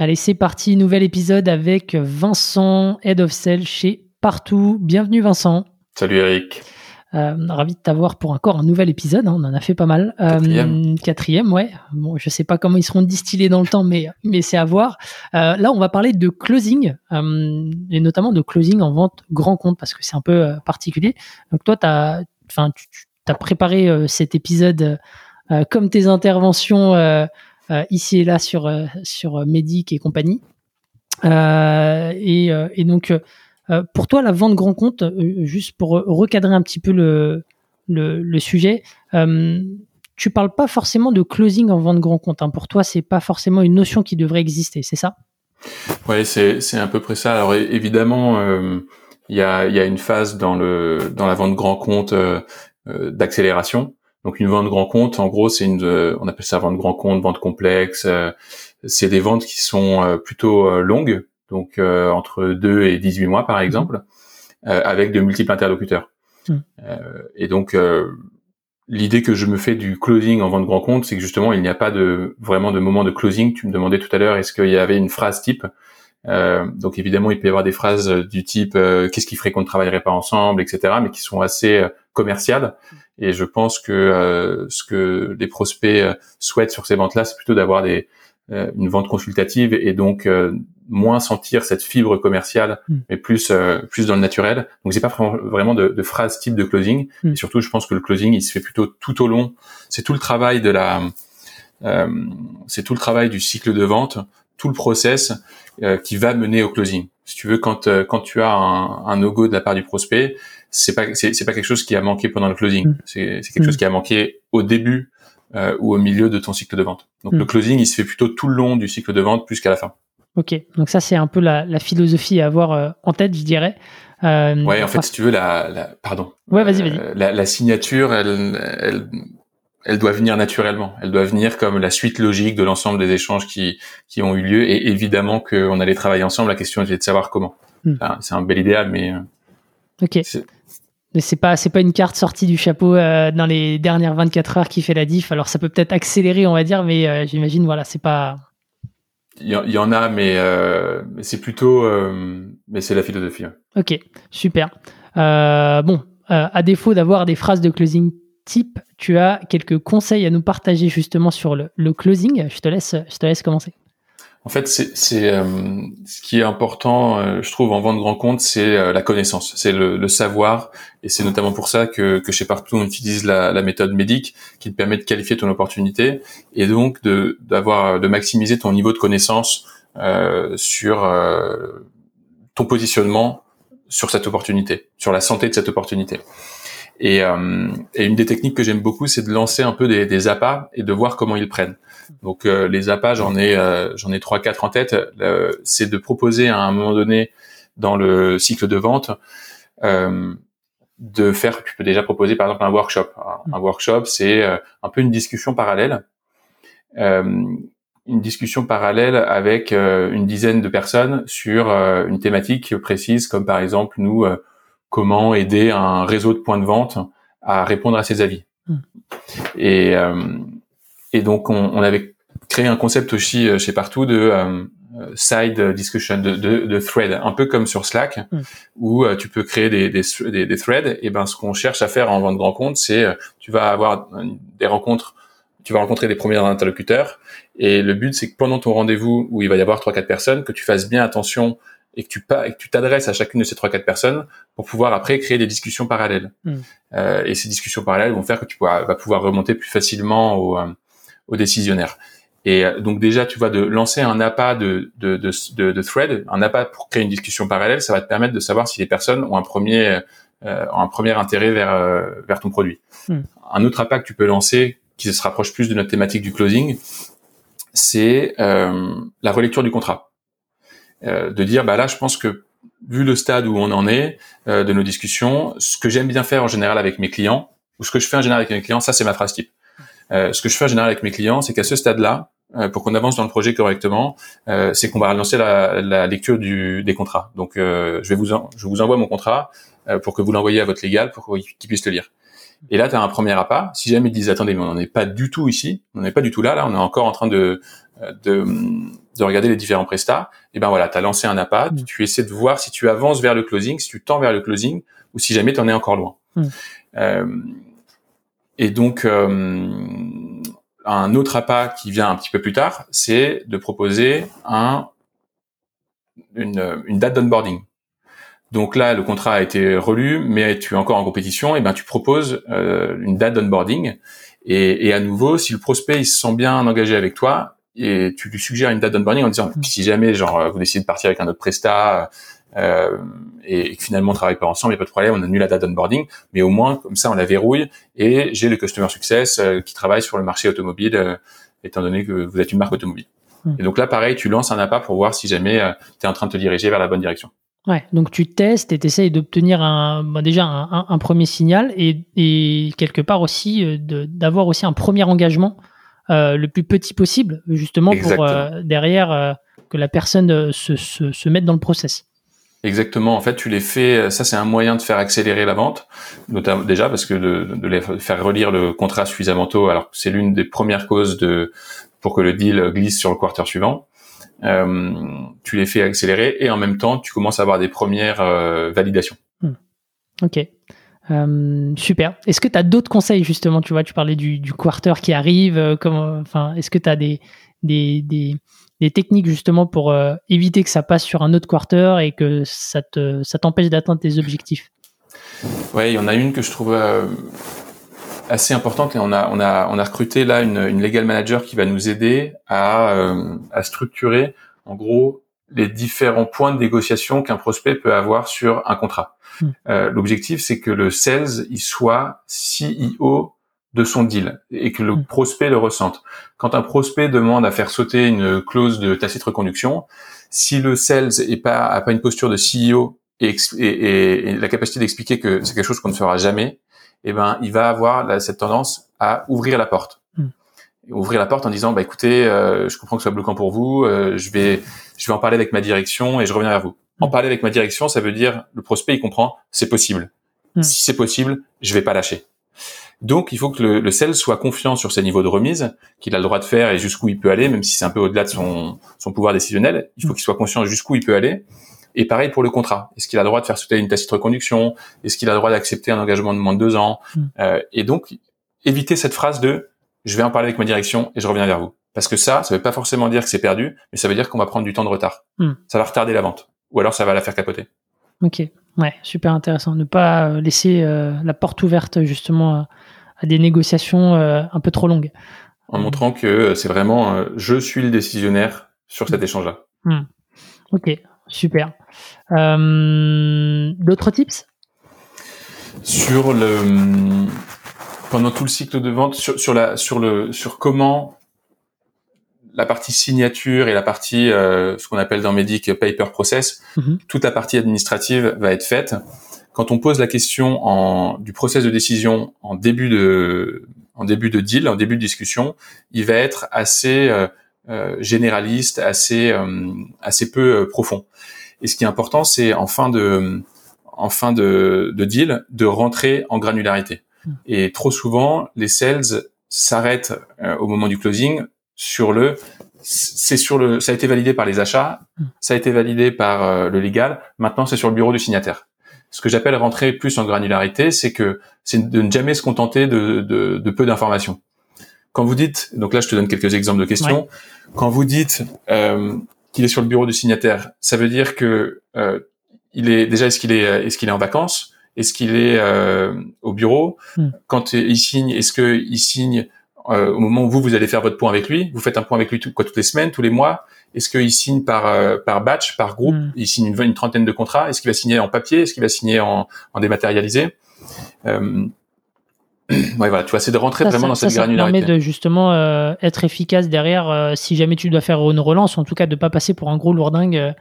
Allez, c'est parti, nouvel épisode avec Vincent, Head of Sales chez Partout. Bienvenue Vincent. Salut Eric. Euh, ravi de t'avoir pour encore un nouvel épisode. Hein, on en a fait pas mal. Euh, quatrième. quatrième, ouais. Bon, je sais pas comment ils seront distillés dans le temps, mais mais c'est à voir. Euh, là, on va parler de closing et notamment de closing en vente grand compte parce que c'est un peu particulier. Donc toi, t'as, enfin, tu, as préparé cet épisode comme tes interventions ici et là sur euh, sur euh, Medic et compagnie. Et, donc pour toi, la vente grand compte, juste pour recadrer un petit peu le, le, sujet, tu parles pas forcément de closing en vente grand compte. Hein. Pour toi, c'est pas forcément une notion qui devrait exister, c'est ça? Oui, c'est à peu près ça. Alors évidemment, il y a y a une phase dans le dans la vente grand compte d'accélération. Donc une vente grand compte, en gros, c'est une, on appelle ça vente grand compte, vente complexe. Euh, c'est des ventes qui sont euh, plutôt euh, longues, donc entre 2 et 18 mois par exemple, avec de multiples interlocuteurs. Mmh. et donc l'idée que je me fais du closing en vente grand compte, c'est que justement il n'y a pas de vraiment de moment de closing. Tu me demandais tout à l'heure, est-ce qu'il y avait une phrase type euh, donc évidemment, il peut y avoir des phrases du type qu'est-ce qui ferait qu'on ne travaillerait pas ensemble, etc., mais qui sont assez commerciales et je pense que euh, ce que les prospects euh, souhaitent sur ces ventes-là, c'est plutôt d'avoir des euh, une vente consultative et donc moins sentir cette fibre commerciale, mm. mais plus plus dans le naturel. Donc c'est pas vraiment de, de phrase type de closing. Mm. Et surtout, je pense que le closing, il se fait plutôt tout au long. C'est tout le travail de la, c'est tout le travail du cycle de vente, tout le process qui va mener au closing. Si tu veux, quand quand tu as un, un no-go de la part du prospect, c'est pas c'est pas quelque chose qui a manqué pendant le closing. Mm. C'est quelque chose mm. qui a manqué au début euh, ou au milieu de ton cycle de vente. Donc le mm. closing, il se fait plutôt tout le long du cycle de vente plus qu'à la fin. Ok, donc ça c'est un peu la, la, philosophie à avoir euh, en tête, je dirais. Euh, ouais, en fait, si tu veux, la, la pardon. Ouais, vas-y, vas-y. Euh, la, la, signature, elle, elle, elle doit venir naturellement. Elle doit venir comme la suite logique de l'ensemble des échanges qui, qui ont eu lieu. Et évidemment qu'on allait travailler ensemble. La question était de savoir comment. c'est un bel idéal, mais. Ok. Mais c'est pas c'est pas une carte sortie du chapeau euh, dans les dernières 24 heures qui fait la diff. Alors ça peut peut-être accélérer, on va dire, mais euh, j'imagine voilà, c'est pas. Il y, en a, mais, euh, mais c'est plutôt mais c'est la philosophie. Ok, super. bon, à défaut d'avoir des phrases de closing type, tu as quelques conseils à nous partager justement sur le, le closing? Je te laisse je te laisse commencer. En fait, c'est euh, ce qui est important, euh, je trouve, en vente grand compte, c'est euh, la connaissance, c'est le, le, savoir, et c'est notamment pour ça que, que chez Partout on utilise la, la, méthode médic, qui te permet de qualifier ton opportunité et donc de d'avoir de maximiser ton niveau de connaissance sur ton positionnement sur cette opportunité, sur la santé de cette opportunité. Et, euh, et, une des techniques que j'aime beaucoup, c'est de lancer un peu des, des appâts et de voir comment ils prennent. Donc euh, les appâts, j'en ai euh, j'en ai trois quatre en tête. c'est de proposer à un moment donné dans le cycle de vente de faire. Tu peux déjà proposer par exemple un workshop. Un, workshop, c'est un peu une discussion parallèle. une discussion parallèle avec une dizaine de personnes sur une thématique précise, comme par exemple nous comment aider un réseau de points de vente à répondre à ses avis. Hmm. Et, euh, et donc on, on, avait créé un concept aussi euh, chez Partout de euh, side discussion, de, de, de, thread, un peu comme sur Slack, hmm. où tu peux créer des, des, des, threads. Et ben ce qu'on cherche à faire en vente grand compte, c'est tu vas avoir des rencontres, tu vas rencontrer des premiers interlocuteurs. Et le but, c'est que pendant ton rendez-vous où il va y avoir trois quatre personnes, que tu fasses bien attention et que tu et que tu t'adresses à chacune de ces trois quatre personnes pour pouvoir après créer des discussions parallèles. Hmm. Euh, et ces discussions parallèles vont faire que tu pourras, vas pouvoir remonter plus facilement au, euh, aux décisionnaires. Et euh, donc déjà, tu vois, de lancer un appât de, de, de, de, de thread, un appât pour créer une discussion parallèle, ça va te permettre de savoir si les personnes ont un premier, euh, ont un premier intérêt vers, vers ton produit. Hmm. Un autre appât que tu peux lancer, qui se rapproche plus de notre thématique du closing, c'est la relecture du contrat. De dire, bah là, je pense que vu le stade où on en est de nos discussions, ce que j'aime bien faire en général avec mes clients, ou ce que je fais en général avec mes clients, ça c'est ma phrase type. ce que je fais en général avec mes clients, c'est qu'à ce stade-là, euh, pour qu'on avance dans le projet correctement, euh, c'est qu'on va lancer la, la lecture du, des contrats. Donc, euh, je vais vous, je vous envoie mon contrat pour que vous l'envoyiez à votre légal pour qu'il puisse le lire. Et là, tu as un premier appât. Si jamais ils disent attendez, mais on n'en est pas du tout ici, on n'est pas du tout là, là, on est encore en train de de, de regarder les différents prestats. Et ben voilà, tu as lancé un appât, mmh. tu essaies de voir si tu avances vers le closing, si tu tends vers le closing, ou si jamais tu en es encore loin. Mmh. Euh, et donc, euh, un autre appât qui vient un petit peu plus tard, c'est de proposer un, une, une date d'onboarding. Donc là, le contrat a été relu, mais tu es encore en compétition, et ben tu proposes euh, une date d'onboarding. Et, et à nouveau, si le prospect il se sent bien engagé avec toi, et tu lui suggères une date d'onboarding en disant si jamais genre vous décidez de partir avec un autre prestat euh, et, finalement on travaille pas ensemble, il n'y a pas de problème, on annule la date d'onboarding, mais au moins comme ça on la verrouille et j'ai le customer success euh, qui travaille sur le marché automobile, euh, étant donné que vous êtes une marque automobile. Hmm. Et donc là pareil, tu lances un appât pour voir si jamais tu es en train de te diriger vers la bonne direction. Ouais, donc tu testes et tu essayes d'obtenir un, bah, déjà un, un, premier signal et, et, quelque part aussi d'avoir aussi un premier engagement le plus petit possible, justement pour derrière que la personne se, se, se mette dans le process. Exactement. En fait, tu les fais. Ça, c'est un moyen de faire accélérer la vente, notamment déjà parce que de, de les faire relire le contrat suffisamment tôt. Alors, c'est l'une des premières causes de pour que le deal glisse sur le quarter suivant. Euh, tu les fais accélérer et en même temps, tu commences à avoir des premières euh, validations. Hmm. Ok. Euh, super. Est-ce que tu as d'autres conseils justement? Tu vois, tu parlais du, du quarter qui arrive. Comment, enfin, est-ce que tu as des, des, des, des techniques justement pour éviter que ça passe sur un autre quarter et que ça te ça t'empêche d'atteindre tes objectifs? Ouais, il y en a une que je trouve assez importante et on a on a on a recruté là une, une legal manager qui va nous aider à euh, à structurer en gros les différents points de négociation qu'un prospect peut avoir sur un contrat. Hmm. L'objectif c'est que le sales il soit CEO de son deal et que le mm. prospect le ressente. Quand un prospect demande à faire sauter une clause de tacite reconduction, si le sales est pas a pas une posture de CEO et, et, et la capacité d'expliquer que c'est quelque chose qu'on ne fera jamais, eh ben il va avoir cette tendance à ouvrir la porte. Mm. Ouvrir la porte en disant bah écoutez, euh, je comprends que ce soit bloquant pour vous, euh, je vais je vais en parler avec ma direction et je reviens vers vous. En mm. parler avec ma direction, ça veut dire le prospect il comprend c'est possible. Si c'est possible, je vais pas lâcher. Donc, il faut que le, le sel soit confiant sur ses niveaux de remise, qu'il a le droit de faire et jusqu'où il peut aller, même si c'est un peu au-delà de son, son pouvoir décisionnel. Il faut qu'il soit conscient jusqu'où il peut aller. Et pareil pour le contrat. Est-ce qu'il a le droit de faire sauter une tacite reconduction? Est-ce qu'il a le droit d'accepter un engagement de moins de deux ans? Mm. euh, Et donc, éviter cette phrase de « je vais en parler avec ma direction et je reviens vers vous ». Parce que ça, ça veut pas forcément dire que c'est perdu, mais ça veut dire qu'on va prendre du temps de retard. Mm. Ça va retarder la vente. Ou alors ça va la faire capoter. Ok, ouais, super intéressant. Ne pas euh, laisser euh, la porte ouverte justement à des négociations euh, un peu trop longues. En montrant que c'est vraiment je suis le décisionnaire sur cet échange-là. Hmm. Ok, super. D'autres tips? Sur le pendant tout le cycle de vente, sur, sur la sur le sur comment la partie signature et la partie ce qu'on appelle dans Medic paper process, mhm. toute la partie administrative va être faite quand on pose la question en, du process de décision en début de, en début de deal, en début de discussion, il va être assez euh, euh généraliste, assez, euh, assez peu euh, profond. Et ce qui est important, c'est en fin de, en fin de, de deal, de rentrer en granularité. Hmm. Et trop souvent, les sales s'arrêtent au moment du closing sur le c'est sur le ça a été validé par les achats, hmm. ça a été validé par le légal, maintenant c'est sur le bureau du signataire ce que j'appelle rentrer plus en granularité, c'est que c'est de ne jamais se contenter de, de, de peu d'informations. Quand vous dites, donc là je te donne quelques exemples de questions, quand vous dites euh, qu'il est sur le bureau du signataire, ça veut dire que euh, il est déjà est-ce qu'il est est-ce qu'il est en vacances, est-ce qu'il est euh, au bureau, hmm. quand il signe, est-ce que il signe euh, au moment où vous vous allez faire votre point avec lui, vous faites un point avec lui tout, quoi toutes les semaines, tous les mois, est-ce qu'il signe par euh, par batch, par groupe? Hmm. Il signe une, trentaine de contrats. Est-ce qu'il va signer en papier? Est-ce qu'il va signer en, en dématérialisé? Euh, ouais, voilà, tu vois, c'est de rentrer vraiment dans cette granularité. Ça permet de justement euh, être efficace derrière euh, si jamais tu dois faire une relance, en tout cas de pas passer pour un gros lourdingue euh,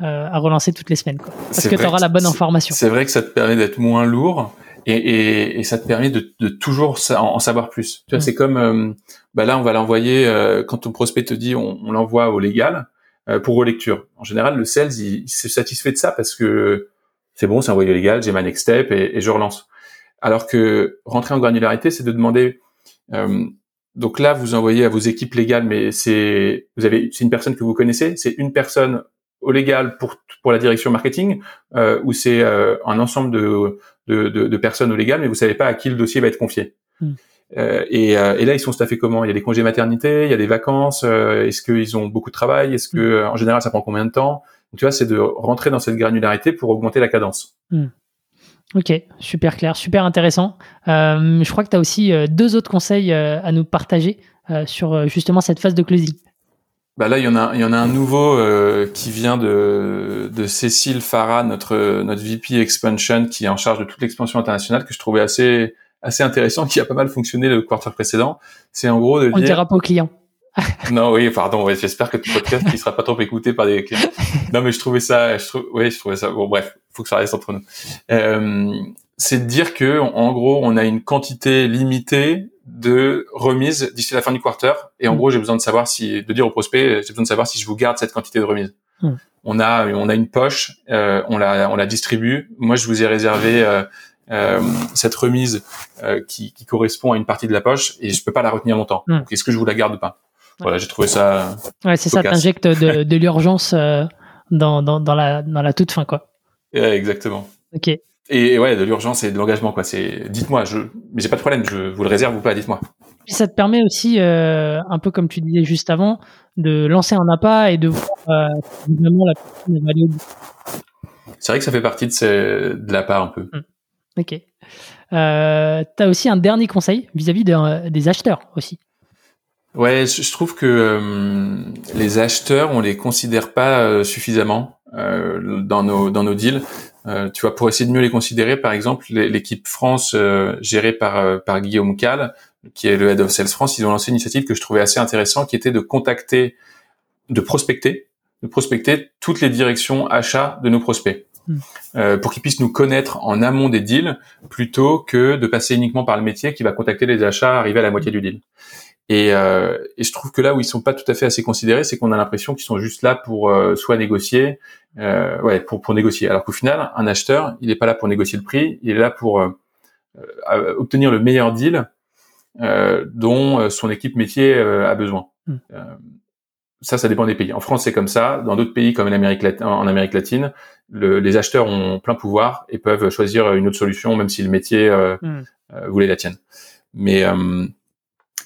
à relancer toutes les semaines. Quoi. Parce que tu auras la bonne information. C'est vrai que ça te permet d'être moins lourd et, et, et, ça te permet de, de toujours en, savoir plus. Tu vois, mm. c'est comme bah là, on va l'envoyer quand ton prospect te dit on, on l'envoie au légal pour relecture. En général, le sales il, il se satisfait de ça parce que c'est bon, c'est envoyé au légal, j'ai ma next step et, et je relance. Alors que rentrer en granularité, c'est de demander. Euh, donc là, vous envoyez à vos équipes légales, mais c'est vous avez c'est une personne que vous connaissez, c'est une personne au légal pour pour la direction marketing euh, ou c'est euh, un ensemble de, de, de, de, personnes au légal, mais vous savez pas à qui le dossier va être confié. Hmm. Euh, et, euh, et, là, ils sont staffés comment? Il y a des congés maternité, il y a des vacances. Euh, est-ce qu'ils ont beaucoup de travail? Est-ce que, hmm. en général, ça prend combien de temps? Tu vois, c'est de rentrer dans cette granularité pour augmenter la cadence. Hmm. Ok, super clair, super intéressant. Euh, je crois que tu as aussi euh, deux autres conseils euh, à nous partager sur justement cette phase de closing. Bah là, il y en a, il y en a un nouveau qui vient de, de Cécile Farah, notre notre VP expansion, qui est en charge de toute l'expansion internationale, que je trouvais assez assez intéressant, qui a pas mal fonctionné le quarter précédent. C'est en gros de dire. On dira pas aux clients. non, oui, pardon. j'espère que ton podcast ne sera pas trop écouté par des clients. Non, mais je trouvais ça, je trouve, oui, je trouvais ça. Bon, bref, faut que ça reste entre nous. Euh, c'est de dire que, en gros, on a une quantité limitée de remises d'ici la fin du quarter. Et en mm. gros, j'ai besoin de savoir si, de dire au prospect, j'ai besoin de savoir si je vous garde cette quantité de remises. Mm. On a, on a une poche, euh, on la, on la distribue. Moi, je vous ai réservé. Euh, euh, cette remise euh, qui, qui, correspond à une partie de la poche et je peux pas la retenir longtemps. Mm. Est-ce que je vous la garde ou pas? Voilà, j'ai trouvé ça. Ouais, c'est ça, t'injectes de, de l'urgence euh, dans, dans, dans, la, dans la toute fin, quoi. Ouais, exactement. Ok. Et ouais, de l'urgence et de l'engagement, quoi. C'est, dites-moi, je, mais j'ai pas de problème, je vous le réserve ou pas, dites-moi. Puis ça te permet aussi, euh, un peu comme tu disais juste avant, de lancer un appât et de voir euh, la personne. C'est vrai que ça fait partie de, ces, de l'appât un peu. Hum. Ok. Euh, tu as aussi un dernier conseil vis-à-vis des acheteurs aussi. Ouais, je trouve que euh, les acheteurs, on les considère pas euh, suffisamment euh, dans nos dans nos deals. tu vois, pour essayer de mieux les considérer, par exemple, l'équipe France gérée par par Guillaume Cal, qui est le head of sales France, ils ont lancé une initiative que je trouvais assez intéressante, qui était de contacter, de prospecter, de prospecter toutes les directions achats de nos prospects. Hmm. pour qu'ils puissent nous connaître en amont des deals plutôt que de passer uniquement par le métier qui va contacter les achats arrivés à la moitié du deal. Et, euh, et, je trouve que là où ils sont pas tout à fait assez considérés, c'est qu'on a l'impression qu'ils sont juste là pour euh, soit négocier, euh, ouais, pour pour négocier. Alors qu'au final, un acheteur, il n'est pas là pour négocier le prix, il est là pour euh, euh, obtenir le meilleur deal dont son équipe métier a besoin. Hmm. ça, ça dépend des pays. En France, c'est comme ça. Dans d'autres pays, comme en Amérique, latine, en Amérique latine, le, les acheteurs ont plein pouvoir et peuvent choisir une autre solution, même si le métier hmm. voulait la tienne. Mais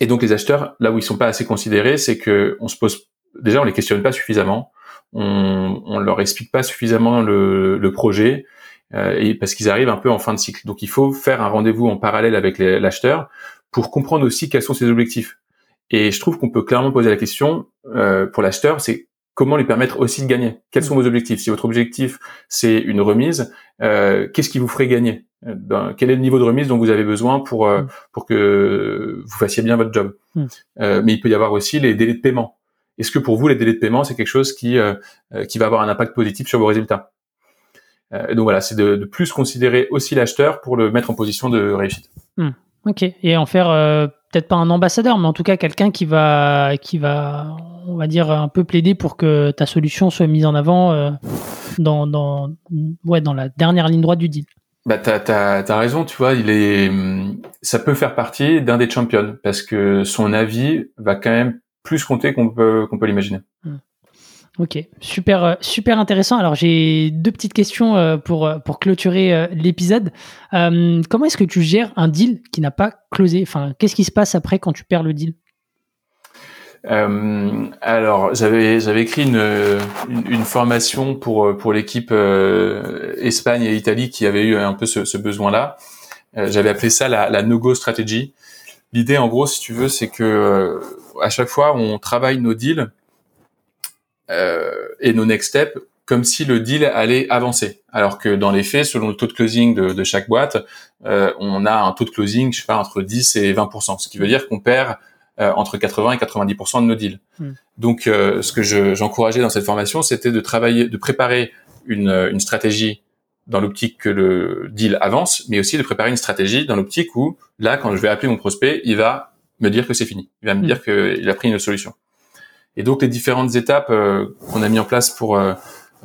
et donc les acheteurs, là où ils sont pas assez considérés, c'est que on se pose déjà on les questionne pas suffisamment, on, on leur explique pas suffisamment le, le projet, euh, et parce qu'ils arrivent un peu en fin de cycle. Donc il faut faire un rendez-vous en parallèle avec l'acheteur pour comprendre aussi quels sont ses objectifs. Et je trouve qu'on peut clairement poser la question euh, pour l'acheteur, c'est comment lui permettre aussi de gagner? Quels sont vos objectifs? Si votre objectif c'est une remise, euh, qu'est-ce qui vous ferait gagner? Euh, Quel est le niveau de remise dont vous avez besoin pour euh, mm. pour que vous fassiez bien votre job? Mm. euh, Mais il peut y avoir aussi les délais de paiement. Est-ce que pour vous les délais de paiement c'est quelque chose qui euh, qui va avoir un impact positif sur vos résultats? Donc voilà, c'est de, de, plus considérer aussi l'acheteur pour le mettre en position de réussite. Mm. Ok, et en faire peut-être pas un ambassadeur, mais en tout cas quelqu'un qui va qui va on va dire, un peu plaider pour que ta solution soit mise en avant euh, dans, dans, ouais, dans la dernière ligne droite du deal. Bah t'as as, raison, tu vois, il est, ça peut faire partie d'un des champions parce que son avis va quand même plus compter qu'on peut qu'on peut l'imaginer. Hmm. Ok, super euh, super intéressant. Alors j'ai deux petites questions euh, pour pour clôturer l'épisode. comment est-ce que tu gères un deal qui n'a pas closé? Enfin, qu'est-ce qui se passe après quand tu perds le deal? Euh, alors, j'avais j'avais écrit une, une, formation pour pour l'équipe euh, Espagne et Italie qui avait eu un peu ce, ce besoin-là. Euh, j'avais appelé ça la, la no-go strategy. L'idée, en gros, si tu veux, c'est que euh, à chaque fois, on travaille nos deals et nos next steps comme si le deal allait avancer. Alors que dans les faits, selon le taux de closing de, chaque boîte, euh, on a un taux de closing, je sais pas, entre 10 et 20%, ce qui veut dire qu'on perd euh, entre 80 et 90% de nos deals. Hmm. Donc, euh, ce que j'encourageais dans cette formation, c'était de travailler, de préparer une, une stratégie dans l'optique que le deal avance, mais aussi de préparer une stratégie dans l'optique où, là, quand je vais appeler mon prospect, il va me dire que c'est fini. Il va me hmm. dire qu'il a pris une solution. Et donc, les différentes étapes qu'on a mis en place pour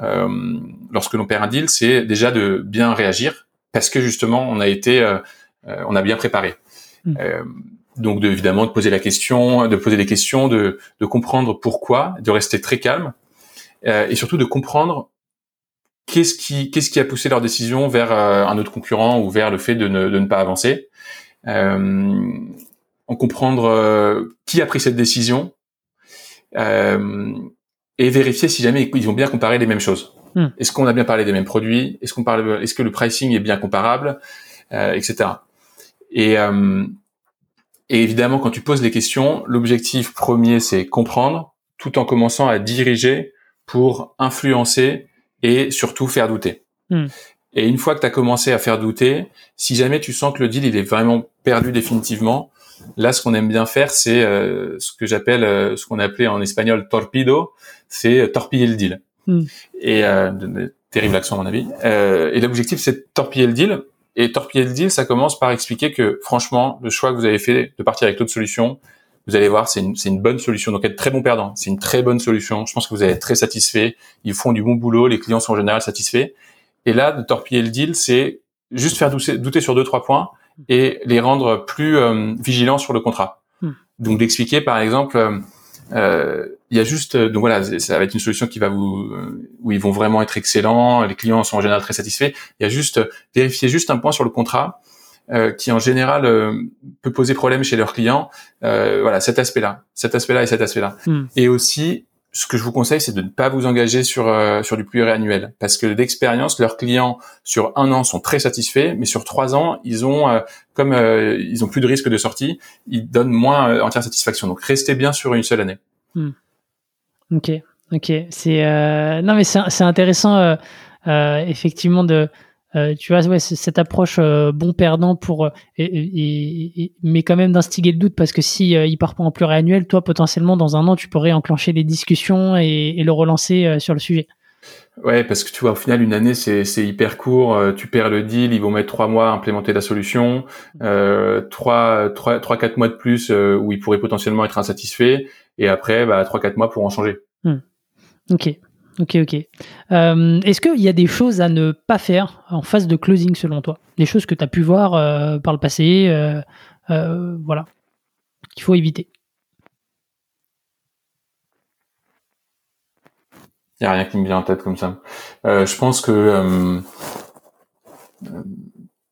euh, lorsque l'on perd un deal, c'est déjà de bien réagir parce que justement on a été, euh, euh, on a bien préparé. Mm. donc de, évidemment de poser la question, de poser des questions, de, de comprendre pourquoi, de rester très calme et surtout de comprendre qu'est-ce qui qu'est-ce qui a poussé leur décision vers un autre concurrent ou vers le fait de ne, de ne pas avancer. Euh, en comprendre qui a pris cette décision, euh, et vérifier si jamais ils vont bien comparer les mêmes choses. Hmm. Est-ce qu'on a bien parlé des mêmes produits? Est-ce qu'on parle Est-ce que le pricing est bien comparable, euh, etc. Et, euh, et évidemment, quand tu poses les questions, l'objectif premier c'est comprendre, tout en commençant à diriger pour influencer et surtout faire douter. Hmm. Et une fois que tu as commencé à faire douter, si jamais tu sens que le deal il est vraiment perdu définitivement, Là, ce qu'on aime bien faire, c'est euh, ce que j'appelle, euh, ce qu'on appelait en espagnol torpedo, c'est euh, torpiller le deal. Hmm. Et terrible accent à mon avis. et l'objectif, c'est de torpiller le deal. Et torpiller le deal, ça commence par expliquer que, franchement, le choix que vous avez fait de partir avec l'autre solution, vous allez voir, c'est une, une, bonne solution. Donc, être très bon perdant, c'est une très bonne solution. Je pense que vous allez être très satisfait. Ils font du bon boulot, les clients sont en général satisfaits. Et là, de torpiller le deal, c'est juste faire douter, douter sur deux trois points et les rendre plus euh, vigilants sur le contrat. Hmm. Donc d'expliquer par exemple, euh, euh, il y a juste donc voilà, ça va être une solution qui va vous où ils vont vraiment être excellents, les clients sont en général très satisfaits. Il y a juste vérifier juste un point sur le contrat qui en général peut poser problème chez leurs clients. voilà, cet aspect-là, cet aspect-là et cet aspect-là. Hmm. Et aussi ce que je vous conseille, c'est de ne pas vous engager sur euh, sur du pluriannuel, parce que d'expérience, leurs clients sur un an sont très satisfaits, mais sur trois ans, ils ont euh, comme euh, ils ont plus de risque de sortie, ils donnent moins entière satisfaction. Donc restez bien sur une seule année. Hmm. Ok, ok, c'est non mais c'est intéressant effectivement de euh, tu vois, ouais, cette approche euh, bon perdant pour, euh, et, mais quand même d'instiguer le doute parce que si il part pas en pluriannuel, toi potentiellement dans un an tu pourrais enclencher les discussions et, le relancer sur le sujet. Ouais, parce que tu vois, au final, une année, c'est, hyper court. tu perds le deal, ils vont mettre trois mois à implémenter la solution, trois, trois, trois, quatre mois de plus où ils pourraient potentiellement être insatisfaits, et après, bah, trois, quatre mois pour en changer. Hmm. Ok. Ok, ok. Euh, est-ce qu'il y a des choses à ne pas faire en phase de closing selon toi? Des choses que tu as pu voir euh, par le passé, euh, voilà, qu'il faut éviter? Il n'y a rien qui me vient en tête comme ça. je pense que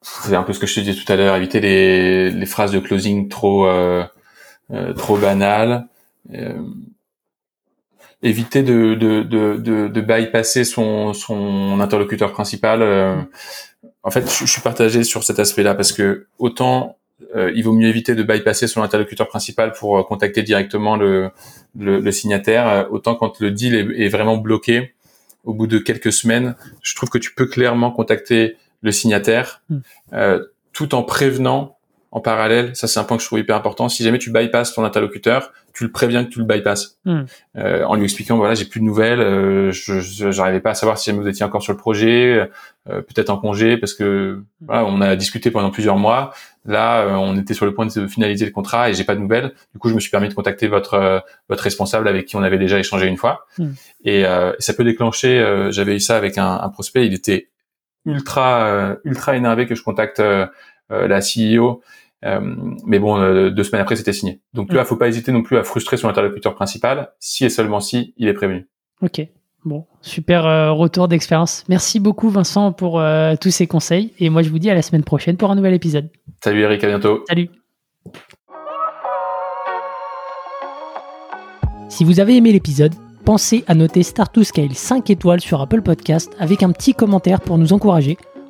c'est un peu ce que je te disais tout à l'heure, éviter les, les, phrases de closing trop trop banales éviter de, de, de, de, bypasser son, son interlocuteur principal. Euh, en fait, je, suis partagé sur cet aspect-là parce que autant euh, il vaut mieux éviter de bypasser son interlocuteur principal pour euh, contacter directement le, le, signataire, autant quand le deal est, vraiment bloqué, au bout de quelques semaines, je trouve que tu peux clairement contacter le signataire hmm. tout en prévenant en parallèle, ça c'est un point que je trouve hyper important. Si jamais tu bypasses ton interlocuteur, tu le préviens que tu le bypasses, hmm. euh, en lui expliquant voilà j'ai plus de nouvelles, euh, je j'arrivais pas à savoir si vous étiez encore sur le projet, euh, peut-être en congé parce que voilà on a discuté pendant plusieurs mois. Là euh, on était sur le point de finaliser le contrat et j'ai pas de nouvelles. Du coup je me suis permis de contacter votre euh, votre responsable avec qui on avait déjà échangé une fois hmm. et, ça peut déclencher. J'avais eu ça avec un, un, prospect, il était ultra ultra énervé que je contacte euh, la CEO. Euh, mais bon, euh, deux semaines après, c'était signé. Donc, mm. faut pas hésiter non plus à frustrer son interlocuteur principal, si et seulement si il est prévenu. Ok. Bon, super retour d'expérience. Merci beaucoup Vincent pour tous ces conseils. Et moi, je vous dis à la semaine prochaine pour un nouvel épisode. Salut Eric, à bientôt. Salut. Si vous avez aimé l'épisode, pensez à noter Start to Scale 5 étoiles sur Apple Podcast avec un petit commentaire pour nous encourager